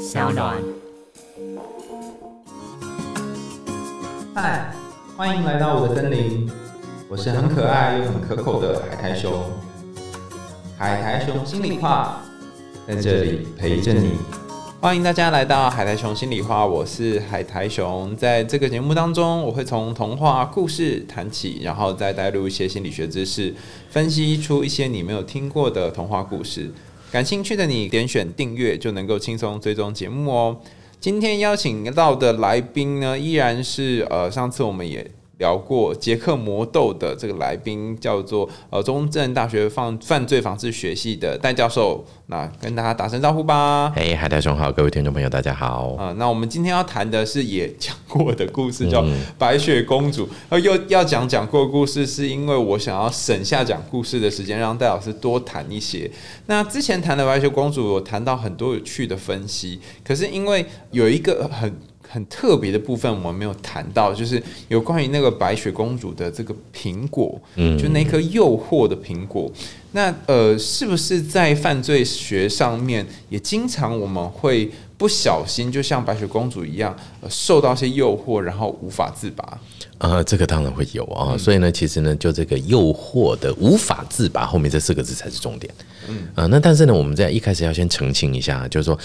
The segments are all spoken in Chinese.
小暖。嗨，欢迎来到我的森林，我是很可爱又很可口的海苔熊。海苔熊心里话，在这里陪着你。欢迎大家来到海苔熊心里话，我是海苔熊。在这个节目当中，我会从童话故事谈起，然后再带入一些心理学知识，分析出一些你没有听过的童话故事。感兴趣的你，点选订阅就能够轻松追踪节目哦。今天邀请到的来宾呢，依然是呃，上次我们也聊过捷克魔豆的这个来宾，叫做呃中正大学犯犯罪防治学系的戴教授。那跟大家打声招呼吧。嘿，海苔兄好，各位听众朋友，大家好。啊，那我们今天要谈的是也讲过的故事，叫《白雪公主》。呃，又要讲讲过故事，是因为我想要省下讲故事的时间，让戴老师多谈一些。那之前谈的白雪公主，我谈到很多有趣的分析，可是因为有一个很。很特别的部分我们没有谈到，就是有关于那个白雪公主的这个苹果，嗯，就那颗诱惑的苹果。那呃，是不是在犯罪学上面也经常我们会不小心，就像白雪公主一样，受到一些诱惑，然后无法自拔？呃，这个当然会有啊。所以呢，其实呢，就这个诱惑的无法自拔，后面这四个字才是重点。嗯啊，那但是呢，我们在一开始要先澄清一下，就是说。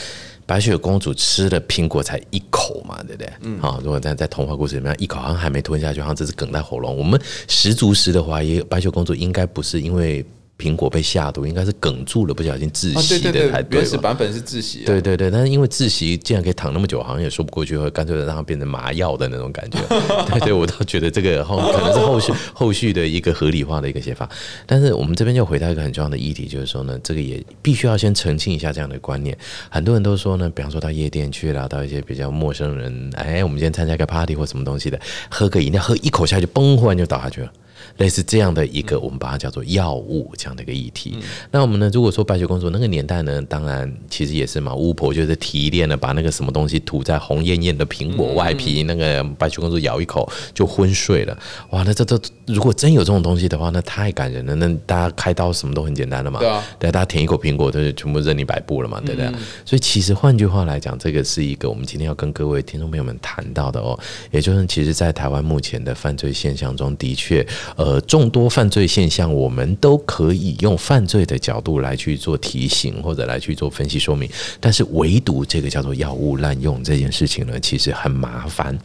白雪公主吃了苹果才一口嘛，对不对？嗯，好，如果在在童话故事里面一口好像还没吞下去，好像只是梗在喉咙。我们十足十的怀疑，白雪公主应该不是因为。苹果被下毒，应该是哽住了，不小心窒息的才对。原始版本是窒息。对对对，但是因为窒息竟然可以躺那么久，好像也说不过去，会干脆让它变成麻药的那种感觉。对对，我倒觉得这个后可能是后续后续的一个合理化的一个写法。但是我们这边就回到一个很重要的议题，就是说呢，这个也必须要先澄清一下这样的观念。很多人都说呢，比方说到夜店去了，到一些比较陌生人，哎，我们今天参加一个 party 或什么东西的，喝个饮料，喝一口下去，嘣，忽然就倒下去了。类似这样的一个，我们把它叫做药物这样的一个议题。那我们呢，如果说白雪公主那个年代呢，当然其实也是嘛，巫婆就是提炼了，把那个什么东西涂在红艳艳的苹果外皮，那个白雪公主咬一口就昏睡了。哇，那这这如果真有这种东西的话，那太感人了。那大家开刀什么都很简单了嘛，对啊，对，大家舔一口苹果，就全部任你摆布了嘛，对不对？所以其实换句话来讲，这个是一个我们今天要跟各位听众朋友们谈到的哦，也就是其实，在台湾目前的犯罪现象中的确。呃，众多犯罪现象，我们都可以用犯罪的角度来去做提醒，或者来去做分析说明。但是，唯独这个叫做药物滥用这件事情呢，其实很麻烦。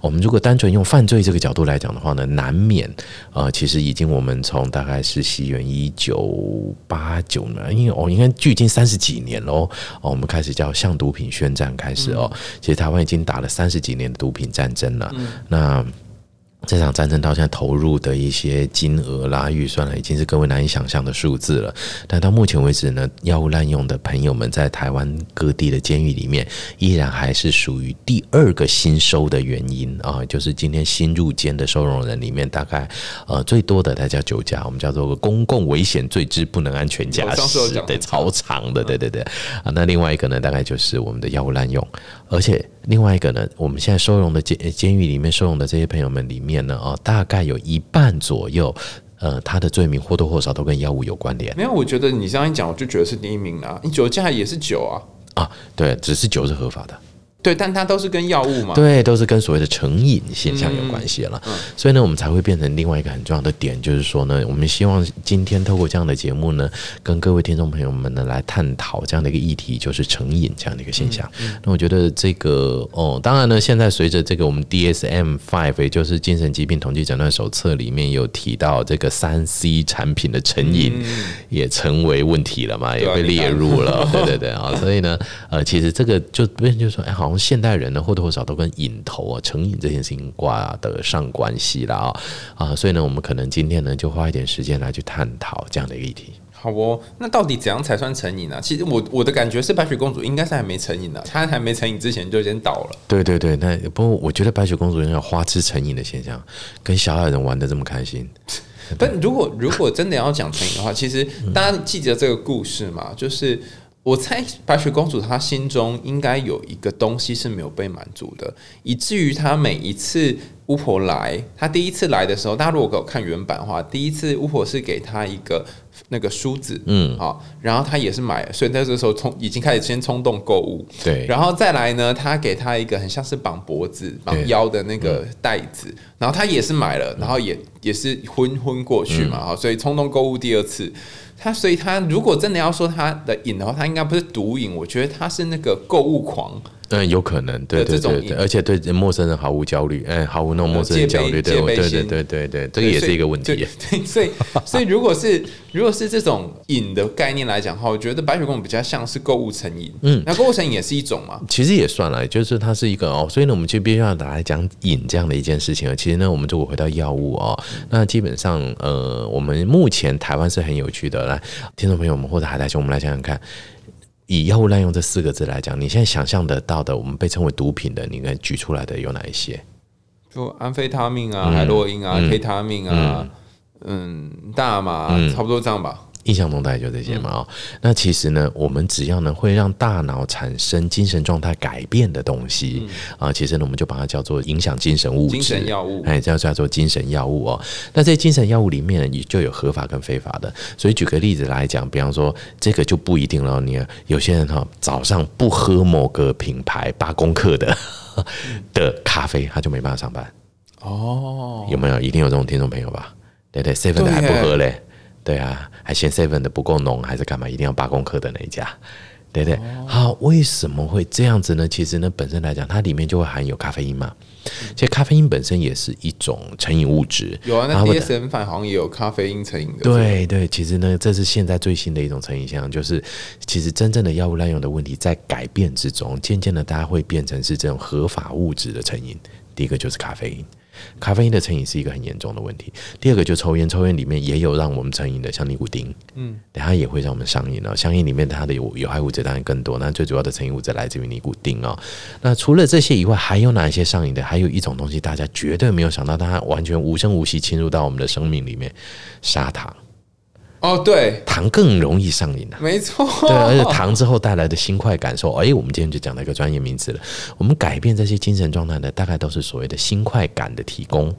我们如果单纯用犯罪这个角度来讲的话呢，难免呃，其实已经我们从大概是西元一九八九年，因为哦，应该距今三十几年喽。哦，我们开始叫向毒品宣战开始哦。其实台湾已经打了三十几年的毒品战争了。那这场战争到现在投入的一些金额啦、预算啦，已经是各位难以想象的数字了。但到目前为止呢，药物滥用的朋友们在台湾各地的监狱里面，依然还是属于第二个新收的原因啊，就是今天新入监的收容人里面，大概呃最多的，它叫酒驾，我们叫做公共危险罪之不能安全驾驶，对，超长的，对对对啊。那另外一个呢，大概就是我们的药物滥用，而且。另外一个呢，我们现在收容的监监狱里面收容的这些朋友们里面呢，哦，大概有一半左右，呃，他的罪名或多或少都跟药物有关联。没有，我觉得你这样一讲，我就觉得是第一名啊。你酒驾也是酒啊，啊，对，只是酒是合法的。对，但它都是跟药物嘛，对，都是跟所谓的成瘾现象有关系了。所以呢，我们才会变成另外一个很重要的点，就是说呢，我们希望今天透过这样的节目呢，跟各位听众朋友们呢来探讨这样的一个议题，就是成瘾这样的一个现象。那我觉得这个哦，当然呢，现在随着这个我们 DSM Five，也就是精神疾病统计诊断手册里面有提到这个三 C 产品的成瘾也成为问题了嘛，也被列入了。对对对啊，所以呢，呃，其实这个就别人就说，哎，好。从现代人呢，或多或少都跟瘾头啊、成瘾这件事情挂得上关系了啊啊！所以呢，我们可能今天呢，就花一点时间来去探讨这样的一个议题。好哦，那到底怎样才算成瘾呢？其实我我的感觉是，白雪公主应该是还没成瘾的，她还没成瘾之前就先倒了。对对对，那不过我觉得白雪公主有花痴成瘾的现象，跟小矮人玩的这么开心。但如果如果真的要讲成瘾的话，其实大家记得这个故事嘛，就是。我猜白雪公主她心中应该有一个东西是没有被满足的，以至于她每一次巫婆来，她第一次来的时候，大家如果给我看原版的话，第一次巫婆是给她一个那个梳子，嗯，好，然后他也是买了，所以在这时候冲已经开始先冲动购物，对，然后再来呢，他给他一个很像是绑脖子、绑腰的那个袋子，然后他也是买了，然后也也是昏昏过去嘛，好，所以冲动购物第二次。他所以，他如果真的要说他的瘾的话，他应该不是毒瘾，我觉得他是那个购物狂。嗯，有可能，对对对，而且对陌生人毫无焦虑，哎，毫无那种陌生人焦虑，对对对对对对，这个也是一个问题。对，所以所以如果是如果是这种瘾的概念来讲的话，我觉得白雪公主比较像是购物成瘾。嗯，那购物成瘾也是一种嘛？其实也算了，就是它是一个哦。所以呢，我们就必须要来讲瘾这样的一件事情了。其实呢，我们如果回到药物哦，那基本上呃，我们目前台湾是很有趣的。来，听众朋友们或者海苔兄，我们来想想看。以药物滥用这四个字来讲，你现在想象得到的，我们被称为毒品的，你应该举出来的有哪一些？就安非他命啊、海洛因啊、K 他命啊、嗯、大麻，差不多这样吧。印象中大概就这些嘛哦，那其实呢，我们只要呢会让大脑产生精神状态改变的东西啊，其实呢我们就把它叫做影响精神物质、精神药物，哎，叫叫做精神药物哦。那这些精神药物里面也就有合法跟非法的，所以举个例子来讲，比方说这个就不一定了。你有些人哈早上不喝某个品牌八公克的 的咖啡，他就没办法上班哦。有没有？一定有这种听众朋友吧？对对，seven 的还不喝嘞。对啊，还嫌 seven 的不够浓，还是干嘛？一定要八公克的那一家，对不对？好，为什么会这样子呢？其实呢，本身来讲，它里面就会含有咖啡因嘛。其实咖啡因本身也是一种成瘾物质。有啊，那 DSM 反好像也有咖啡因成瘾的。对对，其实呢，这是现在最新的一种成瘾现象，就是其实真正的药物滥用的问题在改变之中，渐渐的大家会变成是这种合法物质的成瘾。第一个就是咖啡因。咖啡因的成瘾是一个很严重的问题。第二个就抽烟，抽烟里面也有让我们成瘾的，像尼古丁，嗯，等下也会让我们上瘾哦。香烟里面它的有有害物质当然更多，那最主要的成瘾物质来自于尼古丁哦。那除了这些以外，还有哪一些上瘾的？还有一种东西大家绝对没有想到，它完全无声无息侵入到我们的生命里面，砂糖。哦，对，糖更容易上瘾的，没错。对，而且糖之后带来的新快感受，哎，我们今天就讲到一个专业名词了。我们改变这些精神状态的，大概都是所谓的新快感的提供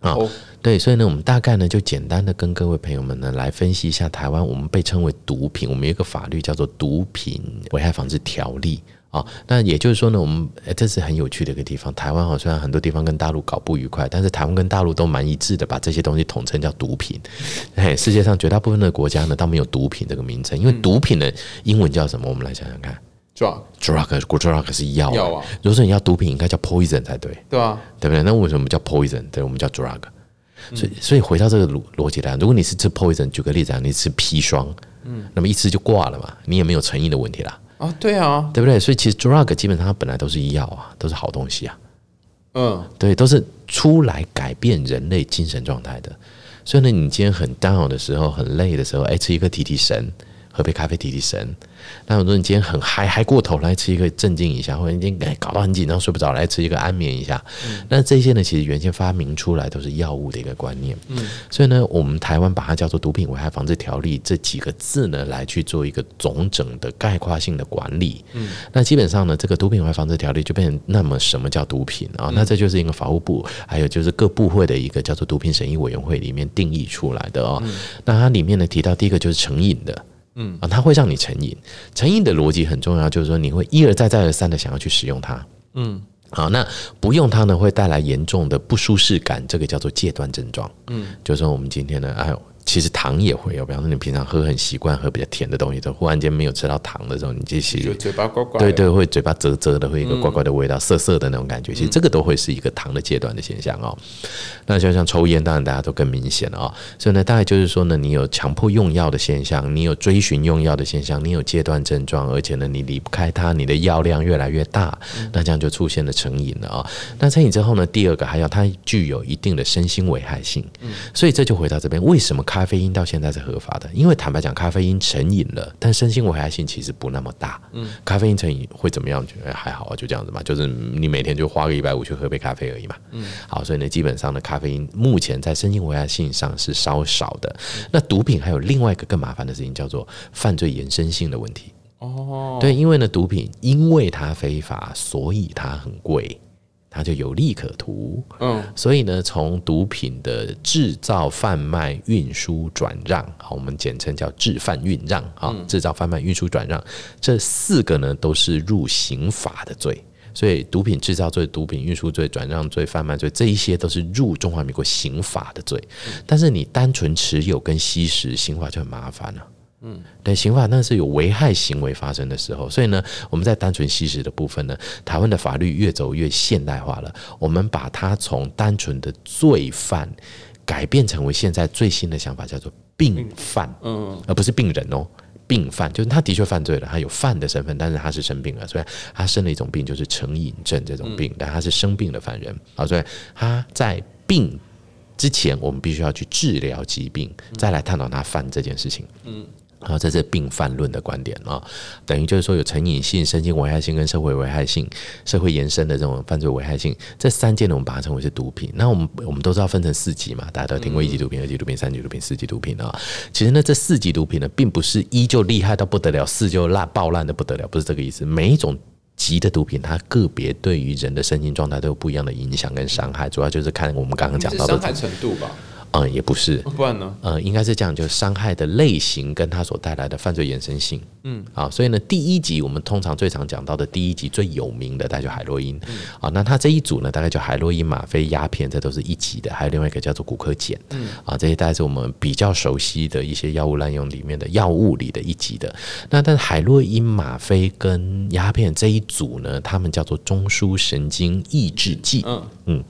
啊。对，所以呢，我们大概呢就简单的跟各位朋友们呢来分析一下台湾我们被称为毒品，我们有一个法律叫做《毒品危害防治条例》。啊，那也就是说呢，我们这是很有趣的一个地方。台湾哈，虽然很多地方跟大陆搞不愉快，但是台湾跟大陆都蛮一致的，把这些东西统称叫毒品。嘿，世界上绝大部分的国家呢，都没有毒品这个名称，因为毒品的英文叫什么？我们来想想看，drug，drug，drug 是药药啊。如果说你要毒品，应该叫 poison 才对，对啊，对不对？那为什么叫 poison？对，我们叫 drug。所以，所以回到这个逻逻辑来，如果你是吃 poison，举个例子啊，你吃砒霜，嗯，那么一吃就挂了嘛，你也没有成瘾的问题啦。啊，对啊，对不对？所以其实 drug 基本上它本来都是药啊，都是好东西啊。嗯，对，都是出来改变人类精神状态的。所以呢，你今天很 down 的时候，很累的时候，哎，吃一个提提神，喝杯咖啡提提神。那很多人今天很嗨，嗨过头来吃一个镇静一下，或者今天哎搞到很紧张睡不着，来吃一个安眠一下。那这些呢，其实原先发明出来都是药物的一个观念。嗯，所以呢，我们台湾把它叫做《毒品危害防治条例》这几个字呢，来去做一个总整的概括性的管理。嗯，那基本上呢，这个《毒品危害防治条例》就变成那么什么叫毒品啊？那这就是一个法务部，还有就是各部会的一个叫做毒品审议委员会里面定义出来的哦。那它里面呢提到第一个就是成瘾的。嗯啊，它会让你成瘾，成瘾的逻辑很重要，就是说你会一而再再而三的想要去使用它。嗯，好，那不用它呢，会带来严重的不舒适感，这个叫做戒断症状。嗯，就是说我们今天呢，哎呦。其实糖也会有，比方说你平常喝很习惯喝比较甜的东西，都忽然间没有吃到糖的时候，你就其实嘴巴怪怪，对对，会嘴巴啧啧的，会一个怪怪的味道，涩涩的那种感觉。其实这个都会是一个糖的阶段的现象哦。那就像抽烟，当然大家都更明显了啊。所以呢，大概就是说呢，你有强迫用药的现象，你有追寻用药的现象，你有戒断症状，而且呢，你离不开它，你的药量越来越大，那这样就出现了成瘾了啊。那成瘾之后呢，第二个还要它具有一定的身心危害性。嗯，所以这就回到这边，为什么咖啡因到现在？是合法的，因为坦白讲，咖啡因成瘾了，但身心危害性其实不那么大。嗯，咖啡因成瘾会怎么样？觉得还好啊，就这样子嘛，就是你每天就花个一百五去喝杯咖啡而已嘛。嗯，好，所以呢，基本上呢，咖啡因目前在身心危害性上是稍少的。那毒品还有另外一个更麻烦的事情，叫做犯罪延伸性的问题。哦，对，因为呢，毒品因为它非法，所以它很贵。它就有利可图。嗯，所以呢，从毒品的制造、贩卖、运输、转让，好，我们简称叫制贩运让啊，制造、贩卖、运输、转让这四个呢，都是入刑法的罪。所以，毒品制造罪、毒品运输罪、转让罪、贩卖罪，这一些都是入中华民国刑法的罪。但是，你单纯持有跟吸食，刑法就很麻烦了。嗯，对，刑法那是有危害行为发生的时候，所以呢，我们在单纯吸食的部分呢，台湾的法律越走越现代化了。我们把它从单纯的罪犯改变成为现在最新的想法，叫做病犯，嗯，而不是病人哦。病犯就是他的确犯罪了，他有犯的身份，但是他是生病了，所以他生了一种病，就是成瘾症这种病，但他是生病的犯人啊，所以他在病之前，我们必须要去治疗疾病，再来探讨他犯这件事情。嗯。然后这是病犯论的观点啊，等于就是说有成瘾性、身心危害性跟社会危害性、社会延伸的这种犯罪危害性，这三件呢，我们把它称为是毒品。那我们我们都知道分成四级嘛，大家都听过一级毒品、二级毒品、三级毒品、四级毒品啊。其实呢，这四级毒品呢，并不是一就厉害到不得了，四就烂爆烂的不得了，不是这个意思。每一种级的毒品，它个别对于人的身心状态都有不一样的影响跟伤害，主要就是看我们刚刚讲到的伤害程度吧。嗯，也不是，不然呢？呃，应该是这样，就是伤害的类型跟它所带来的犯罪延伸性。嗯，啊，所以呢，第一集我们通常最常讲到的第一集最有名的，大概就海洛因。啊，那它这一组呢，大概就海洛因、吗啡、鸦片，这都是一级的。还有另外一个叫做骨科碱。嗯，啊，这些大概是我们比较熟悉的一些药物滥用里面的药物里的一级的。那但是海洛因、吗啡跟鸦片这一组呢，他们叫做中枢神经抑制剂。嗯嗯。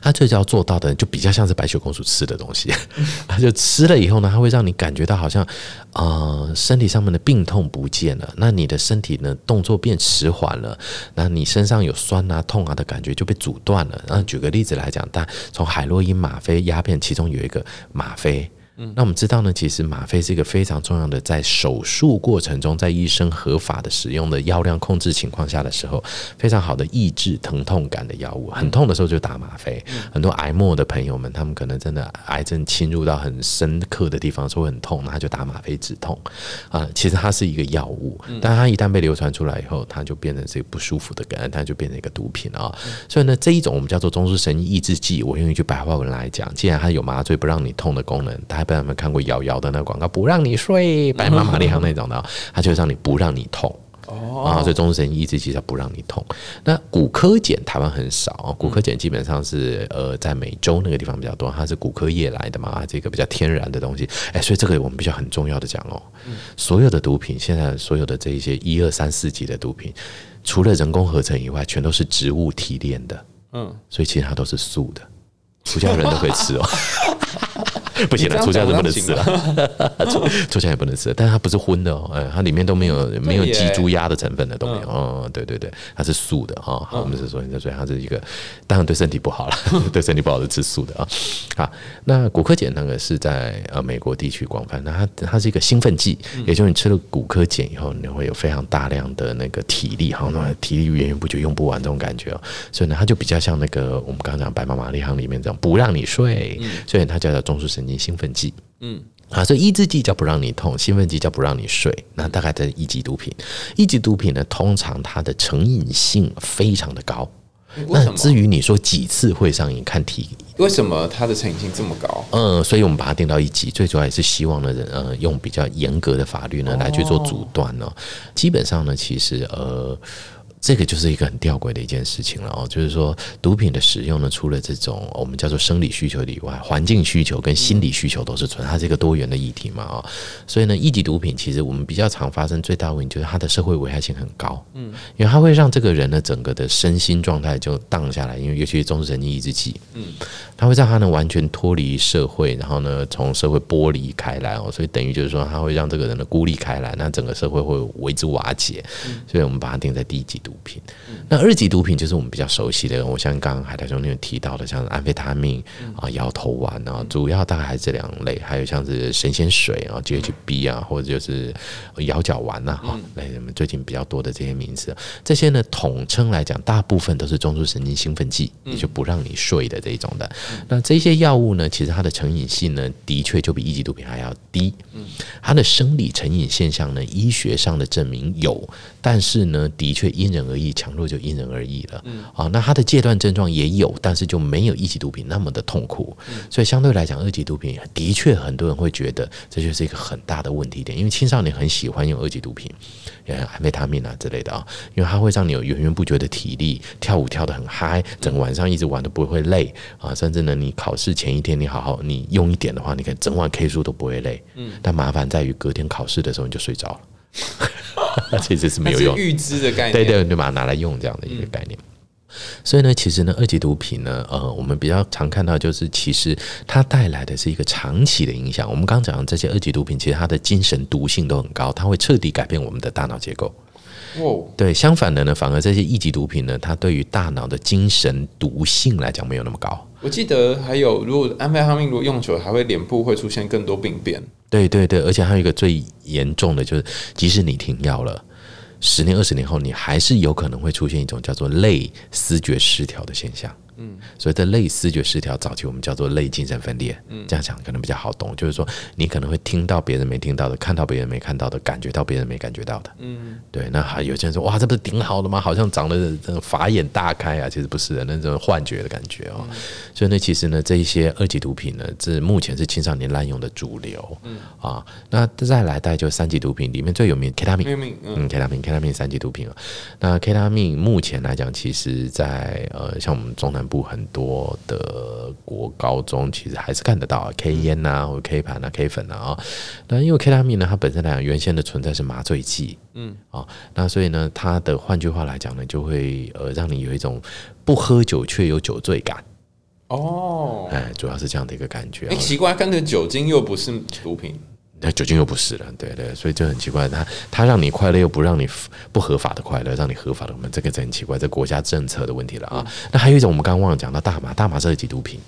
它最要做到的，就比较像是白雪公主吃的东西，它就吃了以后呢，它会让你感觉到好像，呃，身体上面的病痛不见了，那你的身体呢，动作变迟缓了，那你身上有酸啊、痛啊的感觉就被阻断了。那举个例子来讲，但从海洛因、吗啡、鸦片，其中有一个吗啡。那我们知道呢，其实吗啡是一个非常重要的，在手术过程中，在医生合法的使用的药量控制情况下的时候，非常好的抑制疼痛感的药物。很痛的时候就打吗啡。很多癌末的朋友们，他们可能真的癌症侵入到很深刻的地方，说很痛，那他就打吗啡止痛。啊，其实它是一个药物，但它一旦被流传出来以后，它就变成是一个不舒服的感，它就变成一个毒品啊。所以呢，这一种我们叫做中枢神经抑制剂，我用一句白话文来讲，既然它有麻醉不让你痛的功能，它不知道有没有看过瑶瑶的那个广告，不让你睡，白马玛丽行那种的，它就让你不让你痛哦。啊，所以中神医治其实不让你痛。那骨科碱台湾很少，骨科碱基本上是呃在美洲那个地方比较多，它是骨科业来的嘛，这个比较天然的东西。哎，所以这个我们比较很重要的讲哦，所有的毒品，现在所有的这一些一二三四级的毒品，除了人工合成以外，全都是植物提炼的。嗯，所以其他都是素的，出家人都可以吃哦。不行了，出家人不能吃了，出出家也不能吃，但是它不是荤的哦，哎，它里面都没有没有鸡猪鸭的成分的都没有，哦，对对对，它是素的哈，我们是说，所以它是一个，当然对身体不好了，对身体不好的吃素的啊，好，那骨科碱那个是在呃美国地区广泛，那它它是一个兴奋剂，也就是你吃了骨科碱以后，你会有非常大量的那个体力，好，那体力源源不绝用不完这种感觉哦，所以呢，它就比较像那个我们刚刚讲白马玛丽行里面这样不让你睡，所以它叫做中枢神。兴奋剂，嗯，啊，所以抑制剂叫不让你痛，兴奋剂叫不让你睡，那大概在一级毒品。一级毒品呢，通常它的成瘾性非常的高。那至于你说几次会上瘾，看体。为什么它的成瘾性这么高？嗯，所以我们把它定到一级，最主要也是希望呢，呃，用比较严格的法律呢来去做阻断呢。基本上呢，其实呃。这个就是一个很吊诡的一件事情了哦，就是说毒品的使用呢，除了这种我们叫做生理需求以外，环境需求跟心理需求都是存，它是一个多元的议题嘛啊，所以呢，一级毒品其实我们比较常发生最大问题就是它的社会危害性很高，嗯，因为它会让这个人呢整个的身心状态就荡下来，因为尤其是中枢神经抑制剂，嗯，它会让他呢完全脱离社会，然后呢从社会剥离开来哦，所以等于就是说它会让这个人的孤立开来，那整个社会会为之瓦解，所以我们把它定在第一级毒。品，那二级毒品就是我们比较熟悉的，我像刚刚海苔兄那边提到的，像安非他命啊、摇头丸啊，主要大概还是这两类，还有像是神仙水啊、GHB 啊，或者就是摇脚丸呐，哈，来我们最近比较多的这些名词，这些呢统称来讲，大部分都是中枢神经兴奋剂，也就不让你睡的这一种的。那这些药物呢，其实它的成瘾性呢，的确就比一级毒品还要低。它的生理成瘾现象呢，医学上的证明有，但是呢，的确因人。而异，强弱就因人而异了。嗯，啊，那它的戒断症状也有，但是就没有一级毒品那么的痛苦。所以相对来讲，二级毒品的确很多人会觉得这就是一个很大的问题点，因为青少年很喜欢用二级毒品，呃，安非他命啊之类的啊，因为它会让你有源源不绝的体力，跳舞跳得很嗨，整个晚上一直玩都不会累啊，甚至呢，你考试前一天你好好你用一点的话，你可以整晚 K 书都不会累。嗯，但麻烦在于隔天考试的时候你就睡着了。那 其实是没有用，预知的概念，对对，就把它拿来用这样的一个概念。所以呢，其实呢，二级毒品呢，呃，我们比较常看到就是，其实它带来的是一个长期的影响。我们刚讲的这些二级毒品，其实它的精神毒性都很高，它会彻底改变我们的大脑结构。哦，对，相反的呢，反而这些一级毒品呢，它对于大脑的精神毒性来讲没有那么高。我记得还有，如果安非他命如果用久了，还会脸部会出现更多病变。对对对，而且还有一个最严重的就是，即使你停药了，十年二十年后，你还是有可能会出现一种叫做类思觉失调的现象。嗯，所以这类视觉失调，早期我们叫做类精神分裂。嗯，这样讲可能比较好懂，就是说你可能会听到别人没听到的，看到别人没看到的，感觉到别人没感觉到的。嗯，对。那还有些人说，哇，这不是顶好的吗？好像长得法眼大开啊，其实不是的，那种幻觉的感觉哦。所以呢，其实呢，这一些二级毒品呢，这目前是青少年滥用的主流。嗯啊，那再来带就三级毒品里面最有名 K 他命，嗯，K 他命，K 他命三级毒品啊。那 K 他命目前来讲，其实在呃，像我们中南。部很多的国高中其实还是看得到啊 K 烟呐，或者 K 盘啊、K 粉啊啊。那因为 K 他命呢，它本身来讲原先的存在是麻醉剂，嗯啊，那所以呢，它的换句话来讲呢，就会呃让你有一种不喝酒却有酒醉感。哦，哎，主要是这样的一个感觉。哎，奇怪，跟着酒精又不是毒品。那酒精又不是了，对对，所以就很奇怪，他他让你快乐又不让你不合法的快乐，让你合法的，我们这个很奇怪，这国家政策的问题了啊。那还有一种，我们刚刚忘了讲到大麻，大麻是二级毒品。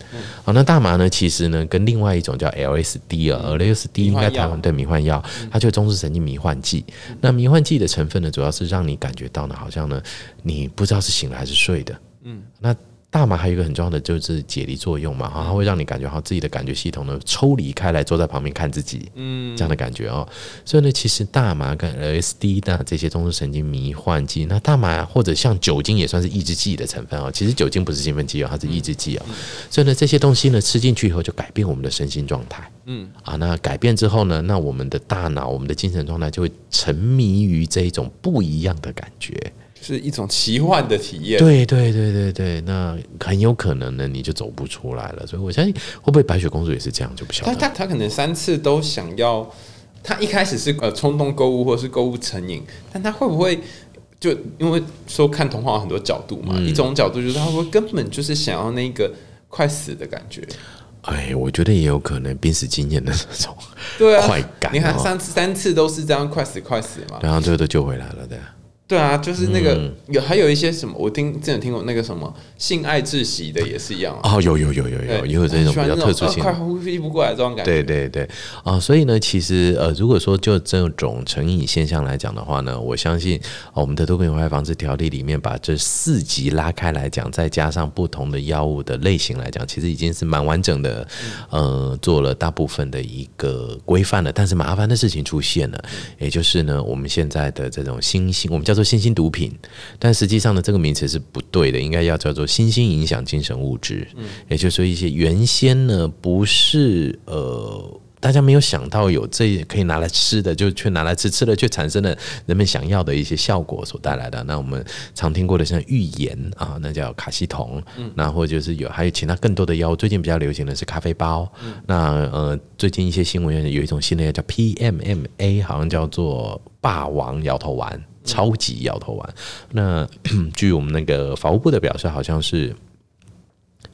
好，那大麻呢，其实呢，跟另外一种叫 LSD 啊，LSD 应该台湾对迷幻药，它就中枢神经迷幻剂。那迷幻剂的成分呢，主要是让你感觉到呢，好像呢，你不知道是醒了还是睡的。嗯，那。大麻还有一个很重要的就是解离作用嘛，哈，它会让你感觉好自己的感觉系统呢抽离开来，坐在旁边看自己，嗯，这样的感觉哦。所以呢，其实大麻跟 LSD 的这些中枢神经迷幻剂，那大麻或者像酒精也算是抑制剂的成分哦。其实酒精不是兴奋剂哦，它是抑制剂哦。所以呢，这些东西呢吃进去以后就改变我们的身心状态，嗯，啊，那改变之后呢，那我们的大脑、我们的精神状态就会沉迷于这一种不一样的感觉。是一种奇幻的体验。对对对对对，那很有可能呢，你就走不出来了。所以我相信，会不会白雪公主也是这样，就不晓得。他他他可能三次都想要，她一开始是呃冲动购物或者是购物成瘾，但她会不会就因为说看童话有很多角度嘛？一种角度就是她会根本就是想要那个快死的感觉。哎，我觉得也有可能濒死经验的那种对啊快感。你看三次三次都是这样快死快死嘛，然后最后都救回来了，对。对啊，就是那个有还有一些什么，我听之前听过那个什么性爱窒息的也是一样哦，有有有有有也有这种比较特殊性，快呼吸不过来这种感觉。对对对啊，所以呢，其实呃，如果说就这种成瘾现象来讲的话呢，我相信我们的毒品危害防治条例里面把这四级拉开来讲，再加上不同的药物的类型来讲，其实已经是蛮完整的，呃，做了大部分的一个规范了。但是麻烦的事情出现了，也就是呢，我们现在的这种新兴，我们叫。做新兴毒品，但实际上呢，这个名词是不对的，应该要叫做新兴影响精神物质。嗯，也就是说，一些原先呢不是呃，大家没有想到有这可以拿来吃的，就却拿来吃，吃了却产生了人们想要的一些效果所带来的。那我们常听过的像预言啊，那叫卡西酮，嗯，那或者就是有还有其他更多的药物，最近比较流行的是咖啡包。嗯，那呃，最近一些新闻有一种新的药叫 PMMA，好像叫做霸王摇头丸。超级摇头丸。那 据我们那个法务部的表示，好像是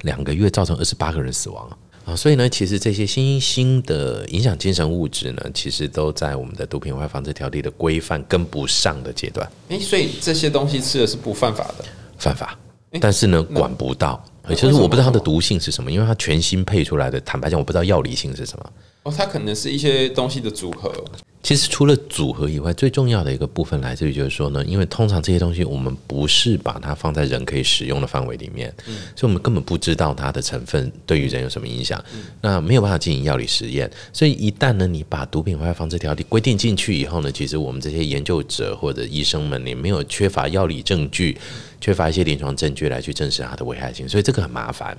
两个月造成二十八个人死亡啊。所以呢，其实这些新兴的影响精神物质呢，其实都在我们的毒品危害防治条例的规范跟不上的阶段。诶，所以这些东西吃的是不犯法的，犯法，但是呢，管不到。其实我不知道它的毒性是什么，因为它全新配出来的。坦白讲，我不知道药理性是什么。哦，它可能是一些东西的组合。其实除了组合以外，最重要的一个部分来自于就是说呢，因为通常这些东西我们不是把它放在人可以使用的范围里面，所以我们根本不知道它的成分对于人有什么影响，那没有办法进行药理实验。所以一旦呢，你把毒品危害防治条例规定进去以后呢，其实我们这些研究者或者医生们，也没有缺乏药理证据，缺乏一些临床证据来去证实它的危害性，所以这个很麻烦。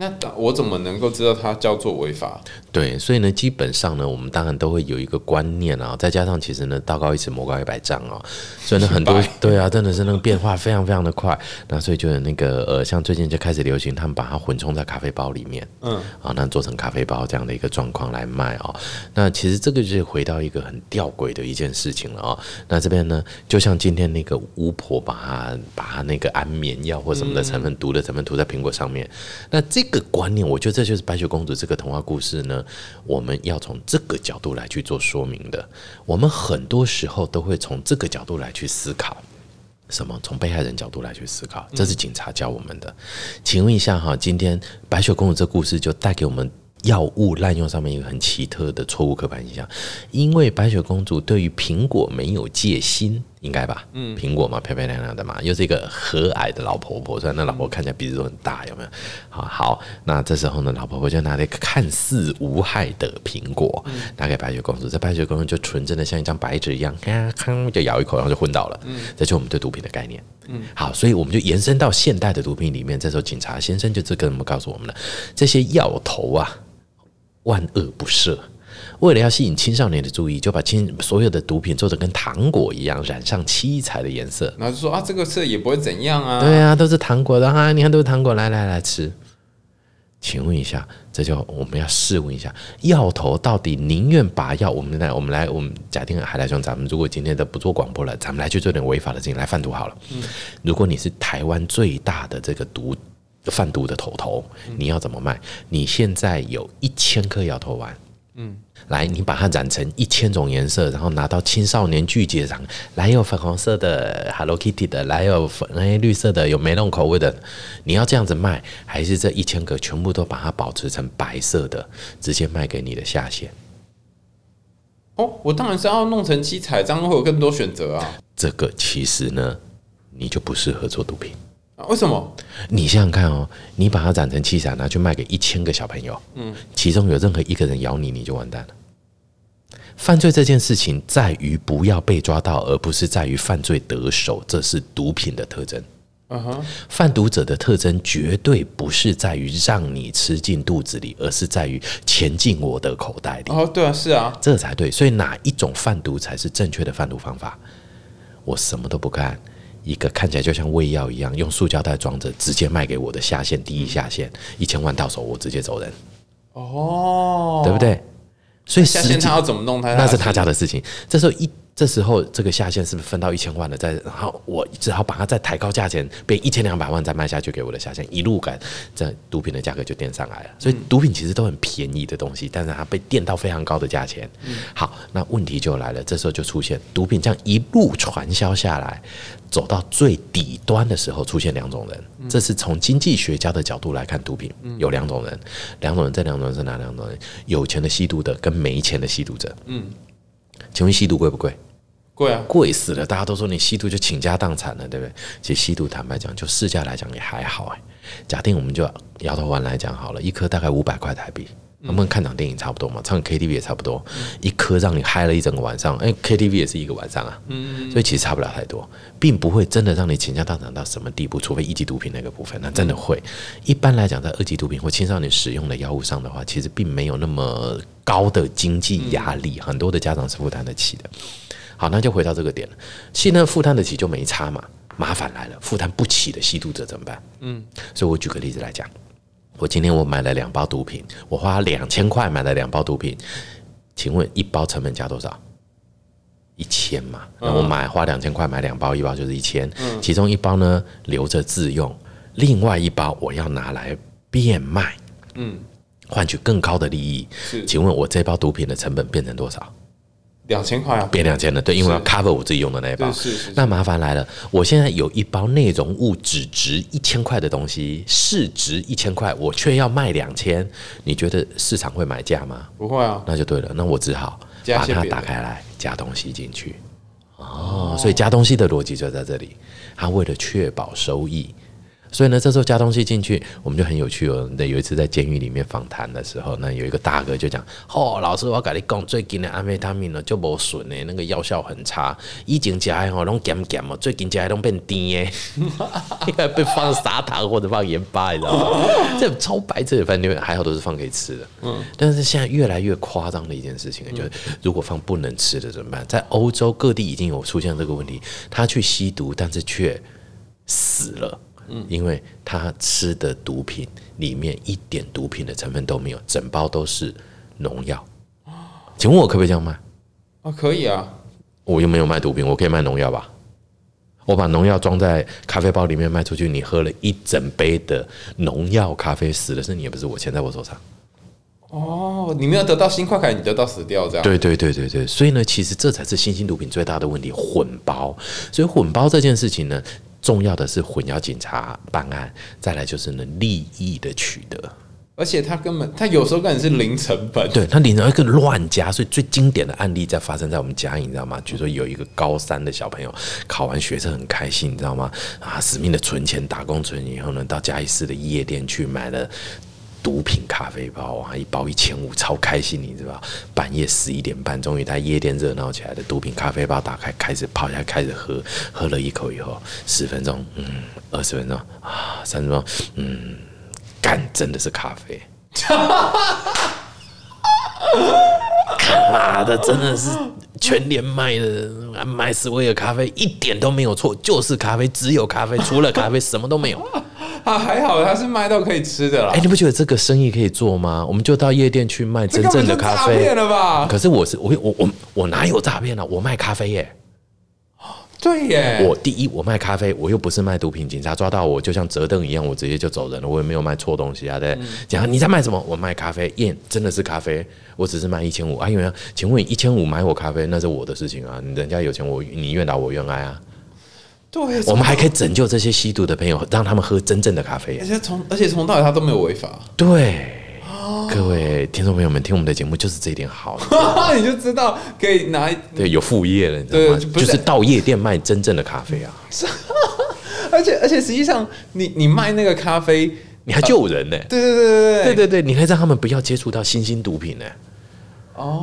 那我怎么能够知道它叫做违法？对，所以呢，基本上呢，我们当然都会有一个观念啊，再加上其实呢，道高一尺，魔高一百丈啊，所以呢，很多对啊，真的是那个变化非常非常的快。那所以就有那个呃，像最近就开始流行，他们把它混充在咖啡包里面，嗯，啊，那做成咖啡包这样的一个状况来卖啊。那其实这个就是回到一个很吊诡的一件事情了啊。那这边呢，就像今天那个巫婆把它把它那个安眠药或什么的成分毒的成分涂在苹果上面，那这。个观念，我觉得这就是白雪公主这个童话故事呢。我们要从这个角度来去做说明的。我们很多时候都会从这个角度来去思考，什么？从被害人角度来去思考，这是警察教我们的。请问一下哈，今天白雪公主这故事就带给我们。药物滥用上面一个很奇特的错误刻板印象，因为白雪公主对于苹果没有戒心，应该吧？嗯，苹果嘛，漂漂亮亮的嘛，又是一个和蔼的老婆婆，虽然那老婆看起来鼻子都很大，有没有？好，好，那这时候呢，老婆婆就拿了一个看似无害的苹果，拿给白雪公主，这白雪公主就纯真的像一张白纸一样，咔咔就咬一口，然后就昏倒了。嗯，这就是我们对毒品的概念。嗯，好，所以我们就延伸到现代的毒品里面，这时候警察先生就这跟我们告诉我们了，这些药头啊。万恶不赦，为了要吸引青少年的注意，就把青所有的毒品做的跟糖果一样，染上七彩的颜色。然后就说啊，这个色也不会怎样啊。对啊，都是糖果的哈，你看都是糖果，来来来吃。请问一下，这就我们要试问一下，药头到底宁愿把药？我们来，我们来，我们假定海来兄，咱们如果今天的不做广播了，咱们来去做点违法的事情，来贩毒好了。嗯，如果你是台湾最大的这个毒。贩毒的头头，你要怎么卖？你现在有一千颗摇头丸，嗯，来，你把它染成一千种颜色，然后拿到青少年聚集上，来有粉红色的 Hello Kitty 的，来有粉哎绿色的，有梅隆口味的，你要这样子卖，还是这一千个全部都把它保持成白色的，直接卖给你的下线？哦，我当然是要弄成七彩，这样会有更多选择啊。这个其实呢，你就不适合做毒品。为什么？你想想看哦，你把它染成七彩拿去卖给一千个小朋友，嗯，其中有任何一个人咬你，你就完蛋了。犯罪这件事情在于不要被抓到，而不是在于犯罪得手，这是毒品的特征。嗯哼，贩毒者的特征绝对不是在于让你吃进肚子里，而是在于钱进我的口袋里。哦，对啊，是啊，这才对。所以哪一种贩毒才是正确的贩毒方法？我什么都不干。一个看起来就像胃药一样，用塑胶袋装着，直接卖给我的下线第一下线，一千万到手，我直接走人。哦，对不对？所以下线他要怎么弄？他那是他家的事情。这时候一。这时候，这个下线是不是分到一千万了？再然后我只好把它再抬高价钱，变一千两百万再卖下去给我的下线，一路赶，这毒品的价格就垫上来了。所以毒品其实都很便宜的东西，但是它被垫到非常高的价钱。好，那问题就来了，这时候就出现毒品这样一路传销下来，走到最底端的时候，出现两种人。这是从经济学家的角度来看，毒品有两种人，两种人，这两种人是哪两种人？有钱的吸毒的跟没钱的吸毒者。嗯，请问吸毒贵不贵？贵啊，贵死了！大家都说你吸毒就倾家荡产了，对不对？其实吸毒坦白讲，就市价来讲也还好哎。假定我们就摇头丸来讲好了，一颗大概五百块台币，我们看场电影差不多嘛，唱 KTV 也差不多，一颗让你嗨了一整个晚上，哎，KTV 也是一个晚上啊，嗯，所以其实差不了太多，并不会真的让你倾家荡产到什么地步，除非一级毒品那个部分，那真的会。一般来讲，在二级毒品或青少年使用的药物上的话，其实并没有那么高的经济压力，很多的家长是负担得起的。好，那就回到这个点了。现在负担得起就没差嘛，麻烦来了，负担不起的吸毒者怎么办？嗯，所以我举个例子来讲，我今天我买了两包毒品，我花两千块买了两包毒品，请问一包成本价多少？一千嘛，那我买花两千块买两包，一包就是一千，其中一包呢留着自用，另外一包我要拿来变卖，嗯，换取更高的利益。请问我这包毒品的成本变成多少？两千块啊，变两千了，对，因为要 cover 我自己用的那一包。是是。那麻烦来了，我现在有一包内容物只值一千块的东西，市值一千块，我却要卖两千，你觉得市场会买价吗？不会啊，那就对了，那我只好把它打开来加东西进去。哦，所以加东西的逻辑就在这里，他为了确保收益。所以呢，这时候加东西进去，我们就很有趣哦。那有一次在监狱里面访谈的时候，那有一个大哥就讲：“哦，老师，我跟你讲，最近的安非他命呢就无损呢，那个药效很差，以前吃的吼拢咸咸哦，最近吃的拢变甜的，应该被放砂糖或者放盐巴，你知道吗？这超白痴的饭店还好都是放可以吃的。嗯，但是现在越来越夸张的一件事情，就是如果放不能吃的怎么办？在欧洲各地已经有出现这个问题，他去吸毒，但是却死了。因为他吃的毒品里面一点毒品的成分都没有，整包都是农药。请问我可不可以这样卖？啊，可以啊。我又没有卖毒品，我可以卖农药吧？我把农药装在咖啡包里面卖出去，你喝了一整杯的农药咖啡，死的是你，也不是我，钱在我手上。哦，你没有得到新快感，你得到死掉这样。对对对对对，所以呢，其实这才是新兴毒品最大的问题——混包。所以混包这件事情呢。重要的是混淆警察办案，再来就是呢利益的取得，而且他根本他有时候根本是零成本，对他零成本一个乱加，所以最经典的案例在发生在我们家，你知道吗？据说有一个高三的小朋友考完学测很开心，你知道吗？啊，死命的存钱打工存以后呢，到嘉义市的夜店去买了。毒品咖啡包啊，一包一千五，超开心，你知道吧？半夜十一点半，终于在夜店热闹起来的毒品咖啡包打开，开始泡下，开始喝，喝了一口以后，十分钟，嗯，二十分钟啊，三十分钟，嗯，干，真的是咖啡，妈的，真的是全年卖的麦斯威尔咖啡，一点都没有错，就是咖啡，只有咖啡，除了咖啡什么都没有。啊，还好，他是卖到可以吃的啦。哎，你不觉得这个生意可以做吗？我们就到夜店去卖真正的咖啡。诈骗了吧？可是我是我我我我哪有诈骗呢？我卖咖啡耶。对耶。我第一，我卖咖啡，我又不是卖毒品。警察抓到我，就像折凳一样，我直接就走人了。我也没有卖错东西啊。对，讲你在卖什么？我卖咖啡，耶，真的是咖啡。我只是卖一千五。啊。因为，请问一千五买我咖啡，那是我的事情啊。人家有钱，我你愿打我愿挨啊。我们还可以拯救这些吸毒的朋友，让他们喝真正的咖啡。而且从，而且从头到尾他都没有违法。对，各位听众朋友们，听我们的节目就是这一点好。你就知道可以拿对有副业了，你知道吗？就是到夜店卖真正的咖啡啊。而且，而且实际上你你卖那个咖啡，你还救人呢。对，对，对，对，对，你可以让他们不要接触到新兴毒品呢。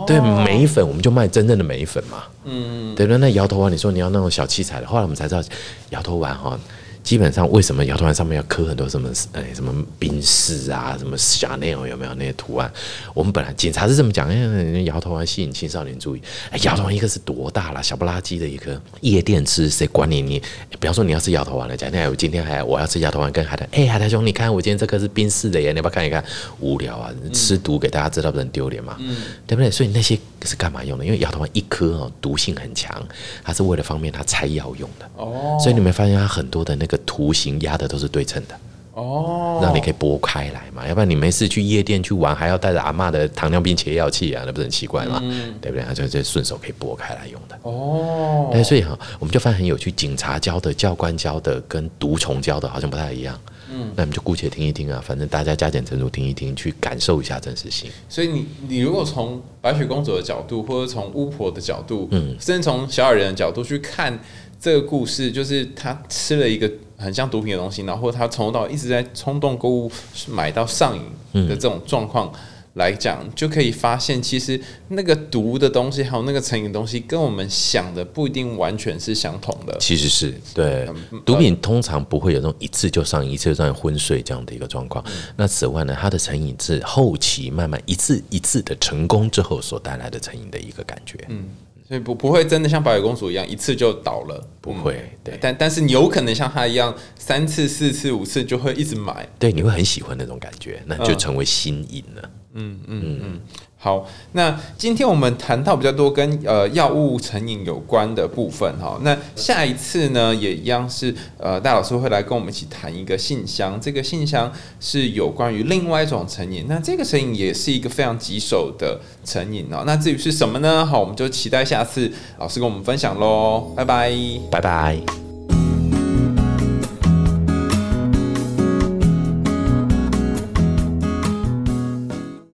对眉粉，我们就卖真正的眉粉嘛。嗯，对了，那摇头丸，你说你要那种小器材的，后来我们才知道，摇头丸哈。基本上为什么摇头丸上面要刻很多什么哎什么冰室啊什么霞内有没有那些图案？我们本来警察是这么讲，哎，摇头丸吸引青少年注意。哎，摇头丸一个是多大了，小不拉几的一颗，夜店吃谁管你？你比方说你要吃摇头丸了，讲那我今天还我要吃摇头丸跟海苔，哎海苔兄，你看我今天这颗是冰室的耶，你要不要看一看？无聊啊，吃毒给大家知道不是很丢脸嘛？嗯，对不对？所以那些是干嘛用的？因为摇头丸一颗哦毒性很强，它是为了方便它拆药用的。哦，所以你没发现它很多的那个。图形压的都是对称的哦，那你可以拨开来嘛，要不然你没事去夜店去玩，还要带着阿妈的糖尿病切药器啊，那不是很奇怪吗？对不对？就就顺手可以拨开来用的哦。哎，所以哈，我们就发现很有趣，警察教的、教官教的跟毒虫教的好像不太一样。嗯，那我们就姑且听一听啊，反正大家加减乘除听一听，去感受一下真实性。所以你你如果从白雪公主的角度，或者从巫婆的角度，嗯，甚至从小矮人的角度去看。这个故事就是她吃了一个很像毒品的东西，然后他从头到一直在冲动购物，买到上瘾的这种状况来讲，就可以发现，其实那个毒的东西还有那个成瘾的东西，跟我们想的不一定完全是相同的。其实是对毒品通常不会有这种一次就上瘾、一次就让你昏睡这样的一个状况。那此外呢，它的成瘾是后期慢慢一次一次的成功之后所带来的成瘾的一个感觉。嗯。所以不不会真的像白雪公主一样一次就倒了，不会。对，但但是你有可能像她一样三次、四次、五次就会一直买。对，你会很喜欢那种感觉，那就成为新瘾了。嗯嗯嗯。好，那今天我们谈到比较多跟呃药物成瘾有关的部分哈。那下一次呢，也一样是呃大老师会来跟我们一起谈一个信箱，这个信箱是有关于另外一种成瘾，那这个成瘾也是一个非常棘手的成瘾哦。那至于是什么呢？好，我们就期待下次老师跟我们分享喽。拜拜，拜拜。